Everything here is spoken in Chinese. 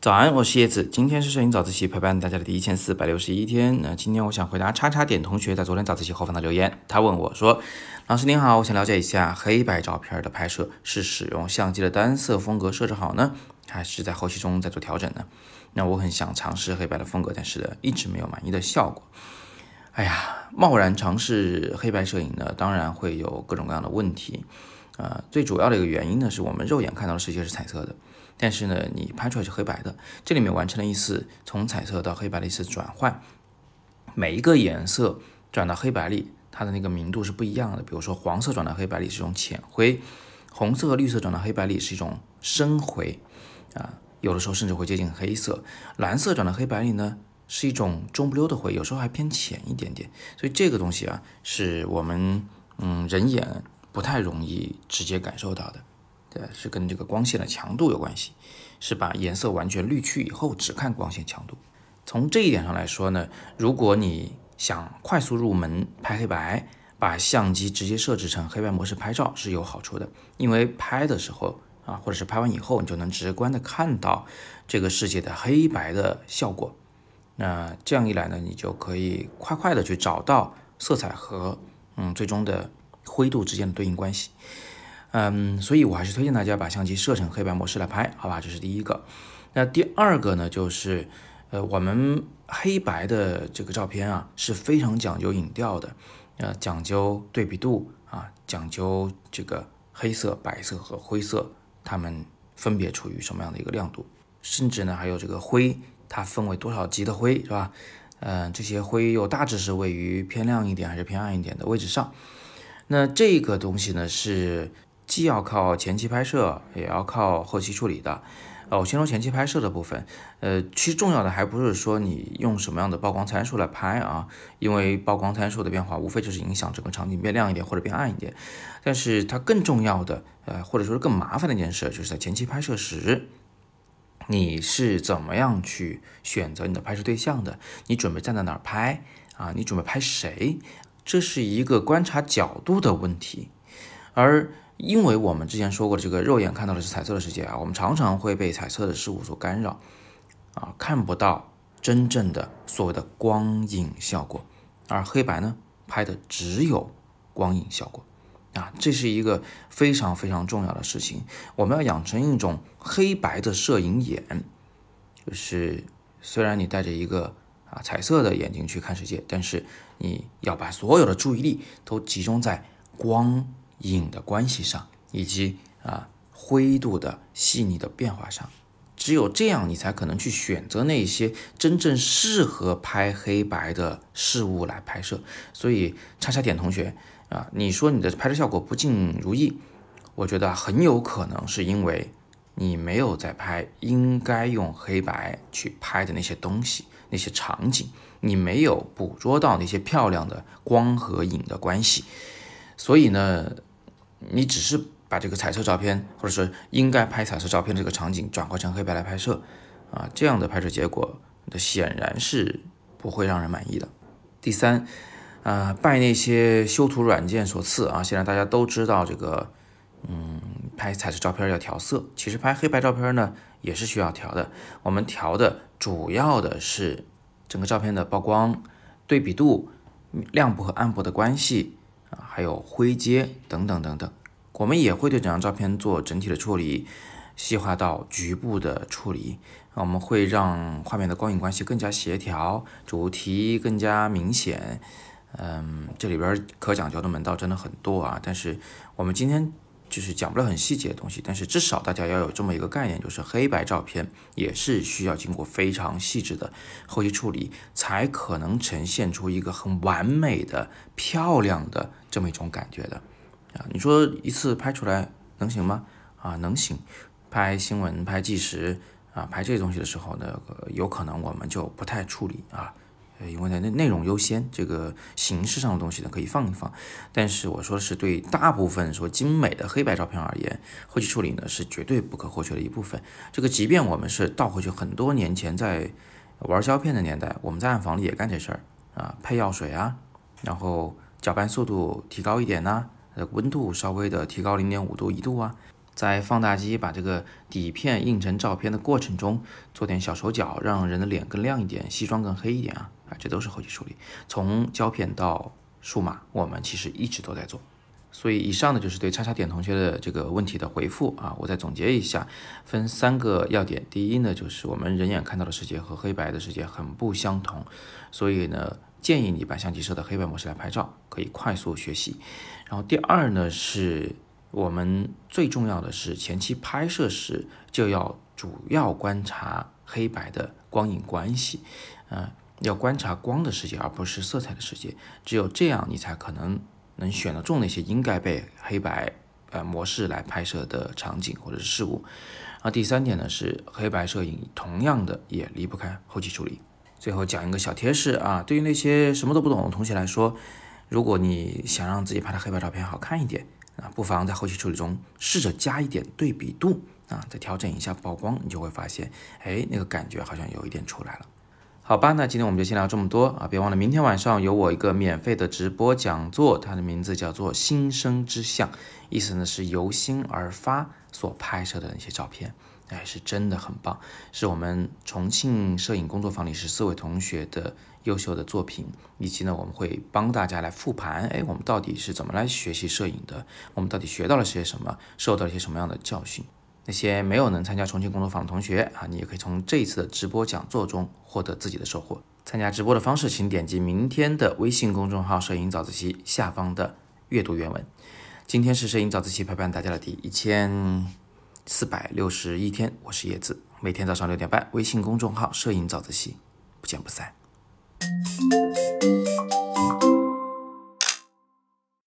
早安，我是叶子，今天是摄影早自习陪伴大家的第一千四百六十一天。那今天我想回答叉叉点同学在昨天早自习后方的留言。他问我说：“老师您好，我想了解一下黑白照片的拍摄是使用相机的单色风格设置好呢，还是在后期中再做调整呢？”那我很想尝试黑白的风格，但是呢，一直没有满意的效果。哎呀，贸然尝试黑白摄影呢，当然会有各种各样的问题。呃，最主要的一个原因呢，是我们肉眼看到的世界是彩色的。但是呢，你拍出来是黑白的，这里面完成了一次从彩色到黑白的一次转换，每一个颜色转到黑白里，它的那个明度是不一样的。比如说黄色转到黑白里是一种浅灰，红色和绿色转到黑白里是一种深灰，啊，有的时候甚至会接近黑色。蓝色转到黑白里呢，是一种中不溜的灰，有时候还偏浅一点点。所以这个东西啊，是我们嗯人眼不太容易直接感受到的。对，是跟这个光线的强度有关系，是把颜色完全滤去以后只看光线强度。从这一点上来说呢，如果你想快速入门拍黑白，把相机直接设置成黑白模式拍照是有好处的，因为拍的时候啊，或者是拍完以后，你就能直观的看到这个世界的黑白的效果。那这样一来呢，你就可以快快的去找到色彩和嗯最终的灰度之间的对应关系。嗯，所以我还是推荐大家把相机设成黑白模式来拍，好吧？这是第一个。那第二个呢，就是呃，我们黑白的这个照片啊是非常讲究影调的，呃，讲究对比度啊，讲究这个黑色、白色和灰色它们分别处于什么样的一个亮度，甚至呢还有这个灰它分为多少级的灰，是吧？嗯，这些灰又大致是位于偏亮一点还是偏暗一点的位置上。那这个东西呢是。既要靠前期拍摄，也要靠后期处理的。呃，我先说前期拍摄的部分。呃，其实重要的还不是说你用什么样的曝光参数来拍啊，因为曝光参数的变化无非就是影响整个场景变亮一点或者变暗一点。但是它更重要的，呃，或者说是更麻烦的一件事，就是在前期拍摄时，你是怎么样去选择你的拍摄对象的？你准备站在哪儿拍啊？你准备拍谁？这是一个观察角度的问题，而。因为我们之前说过的，这个肉眼看到的是彩色的世界啊，我们常常会被彩色的事物所干扰，啊，看不到真正的所谓的光影效果，而黑白呢，拍的只有光影效果，啊，这是一个非常非常重要的事情，我们要养成一种黑白的摄影眼，就是虽然你带着一个啊彩色的眼睛去看世界，但是你要把所有的注意力都集中在光。影的关系上，以及啊灰度的细腻的变化上，只有这样，你才可能去选择那些真正适合拍黑白的事物来拍摄。所以，叉叉点同学啊，你说你的拍摄效果不尽如意，我觉得很有可能是因为你没有在拍应该用黑白去拍的那些东西、那些场景，你没有捕捉到那些漂亮的光和影的关系。所以呢，你只是把这个彩色照片，或者说应该拍彩色照片这个场景转换成黑白来拍摄，啊，这样的拍摄结果，那显然是不会让人满意的。第三，啊，拜那些修图软件所赐啊，现在大家都知道这个，嗯，拍彩色照片要调色，其实拍黑白照片呢也是需要调的。我们调的主要的是整个照片的曝光、对比度、亮部和暗部的关系啊。还有灰阶等等等等，我们也会对整张照片做整体的处理，细化到局部的处理。我们会让画面的光影关系更加协调，主题更加明显。嗯，这里边可讲究的门道真的很多啊。但是我们今天就是讲不了很细节的东西，但是至少大家要有这么一个概念，就是黑白照片也是需要经过非常细致的后期处理，才可能呈现出一个很完美的、漂亮的。这么一种感觉的啊，你说一次拍出来能行吗？啊，能行。拍新闻、拍纪实啊，拍这些东西的时候呢，有可能我们就不太处理啊，因为呢内内容优先，这个形式上的东西呢可以放一放。但是我说的是对大部分说精美的黑白照片而言，后期处理呢是绝对不可或缺的一部分。这个即便我们是倒回去很多年前在玩胶片的年代，我们在暗房里也干这事儿啊，配药水啊，然后。搅拌速度提高一点呢，呃，温度稍微的提高零点五度一度啊，在放大机把这个底片印成照片的过程中，做点小手脚，让人的脸更亮一点，西装更黑一点啊啊，这都是后期处理。从胶片到数码，我们其实一直都在做。所以以上呢就是对叉叉点同学的这个问题的回复啊，我再总结一下，分三个要点。第一呢，就是我们人眼看到的世界和黑白的世界很不相同，所以呢，建议你把相机设到黑白模式来拍照，可以快速学习。然后第二呢，是我们最重要的是前期拍摄时就要主要观察黑白的光影关系，嗯，要观察光的世界而不是色彩的世界，只有这样你才可能。能选得中那些应该被黑白呃模式来拍摄的场景或者是事物。啊，第三点呢是黑白摄影同样的也离不开后期处理。最后讲一个小贴士啊，对于那些什么都不懂的同学来说，如果你想让自己拍的黑白照片好看一点啊，不妨在后期处理中试着加一点对比度啊，再调整一下曝光，你就会发现，哎，那个感觉好像有一点出来了。好吧，那今天我们就先聊这么多啊！别忘了明天晚上有我一个免费的直播讲座，它的名字叫做“新生之相”，意思呢是由心而发所拍摄的那些照片，哎，是真的很棒，是我们重庆摄影工作坊里十四位同学的优秀的作品，以及呢我们会帮大家来复盘，哎，我们到底是怎么来学习摄影的？我们到底学到了些什么？受到了些什么样的教训？那些没有能参加重庆工作坊的同学啊，你也可以从这一次的直播讲座中获得自己的收获。参加直播的方式，请点击明天的微信公众号“摄影早自习”下方的阅读原文。今天是摄影早自习陪伴大家的第一千四百六十一天，我是叶子，每天早上六点半，微信公众号“摄影早自习”，不见不散。